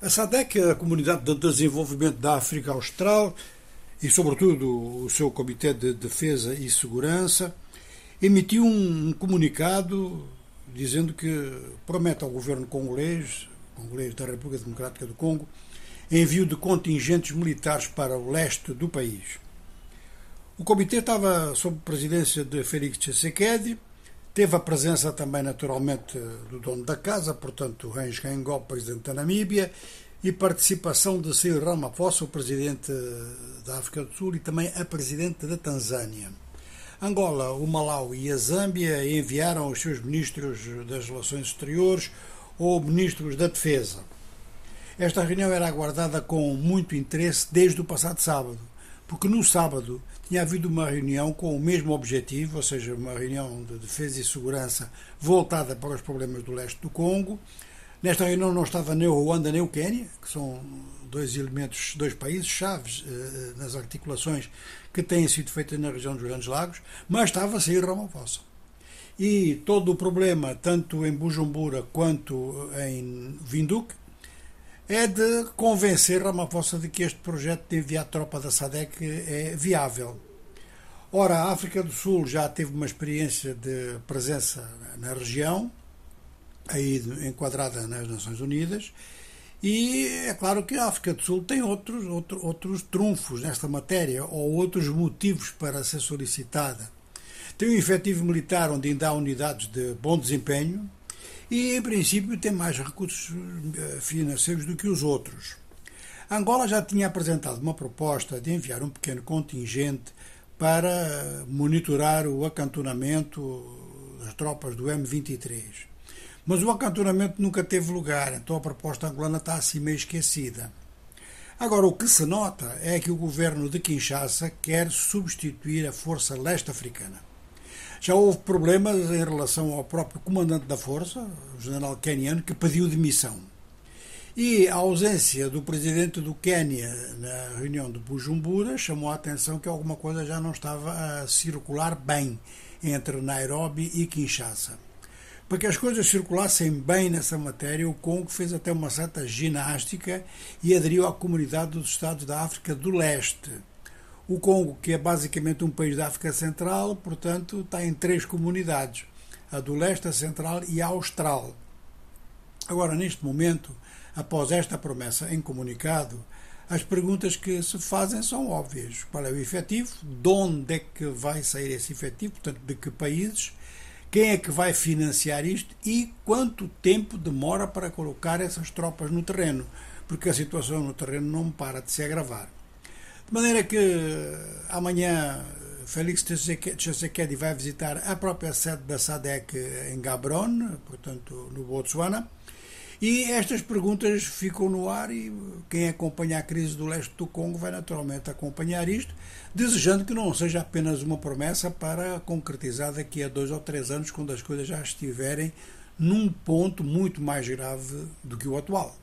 A SADEC, a Comunidade de Desenvolvimento da África Austral, e sobretudo o seu Comitê de Defesa e Segurança, emitiu um comunicado dizendo que promete ao governo congolês, congolês da República Democrática do Congo, envio de contingentes militares para o leste do país. O comitê estava sob presidência de Félix Tshisekedi, teve a presença também, naturalmente, do dono da casa, portanto, Hans Rengel, presidente da Namíbia, e participação de Cyril Ramaphosa, o presidente da África do Sul, e também a presidente da Tanzânia. Angola, o Malau e a Zâmbia enviaram os seus ministros das Relações Exteriores ou ministros da Defesa. Esta reunião era aguardada com muito interesse desde o passado sábado, porque no sábado tinha havido uma reunião com o mesmo objetivo, ou seja, uma reunião de defesa e segurança voltada para os problemas do leste do Congo, Nesta reunião não estava nem o Ruanda nem o Quênia, que são dois elementos, dois países chaves eh, nas articulações que têm sido feitas na região dos Grandes Lagos, mas estava a sair Ramaphosa. E todo o problema, tanto em Bujumbura quanto em Vinduque, é de convencer Ramaphosa de que este projeto de enviar tropa da SADEC é viável. Ora, a África do Sul já teve uma experiência de presença na região, aí enquadrada nas Nações Unidas, e é claro que a África do Sul tem outros, outro, outros trunfos nesta matéria, ou outros motivos para ser solicitada. Tem um efetivo militar onde ainda há unidades de bom desempenho e, em princípio, tem mais recursos eh, financeiros do que os outros. Angola já tinha apresentado uma proposta de enviar um pequeno contingente para monitorar o acantonamento das tropas do M23. Mas o acantonamento nunca teve lugar, então a proposta angolana está assim meio esquecida. Agora, o que se nota é que o governo de Kinshasa quer substituir a força leste africana. Já houve problemas em relação ao próprio comandante da força, o general keniano, que pediu demissão. E a ausência do presidente do Quênia na reunião de Bujumbura chamou a atenção que alguma coisa já não estava a circular bem entre Nairobi e Kinshasa. Para que as coisas circulassem bem nessa matéria, o Congo fez até uma certa ginástica e aderiu à comunidade dos Estados da África do Leste. O Congo, que é basicamente um país da África Central, portanto, está em três comunidades: a do Leste, a Central e a Austral. Agora, neste momento, após esta promessa em comunicado, as perguntas que se fazem são óbvias. Qual é o efetivo? De onde é que vai sair esse efetivo? Portanto, de que países? Quem é que vai financiar isto e quanto tempo demora para colocar essas tropas no terreno? Porque a situação no terreno não para de se agravar. De maneira que amanhã Félix Tshisekedi vai visitar a própria sede da SADEC em Gabron, portanto no Botsuana, e estas perguntas ficam no ar e quem acompanha a crise do leste do Congo vai naturalmente acompanhar isto, desejando que não seja apenas uma promessa para concretizar daqui a dois ou três anos, quando as coisas já estiverem num ponto muito mais grave do que o atual.